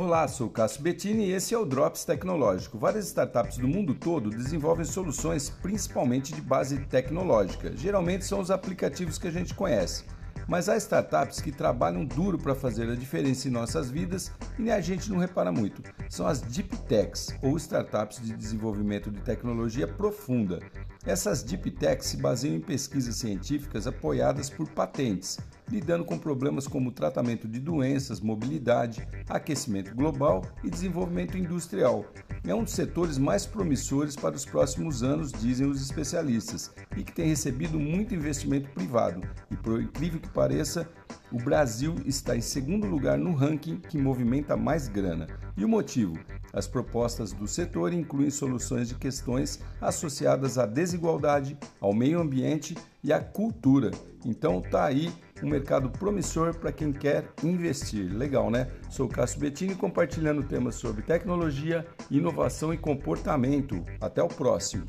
Olá, sou Cássio Bettini e esse é o Drops Tecnológico. Várias startups do mundo todo desenvolvem soluções principalmente de base tecnológica. Geralmente são os aplicativos que a gente conhece. Mas há startups que trabalham duro para fazer a diferença em nossas vidas e a gente não repara muito. São as Deep Techs, ou startups de desenvolvimento de tecnologia profunda. Essas Deep Techs se baseiam em pesquisas científicas apoiadas por patentes lidando com problemas como tratamento de doenças, mobilidade, aquecimento global e desenvolvimento industrial. É um dos setores mais promissores para os próximos anos, dizem os especialistas, e que tem recebido muito investimento privado. Por incrível que pareça, o Brasil está em segundo lugar no ranking que movimenta mais grana. E o motivo? As propostas do setor incluem soluções de questões associadas à desigualdade, ao meio ambiente e à cultura. Então tá aí um mercado promissor para quem quer investir. Legal, né? Sou o Cássio Bettini compartilhando temas sobre tecnologia, inovação e comportamento. Até o próximo.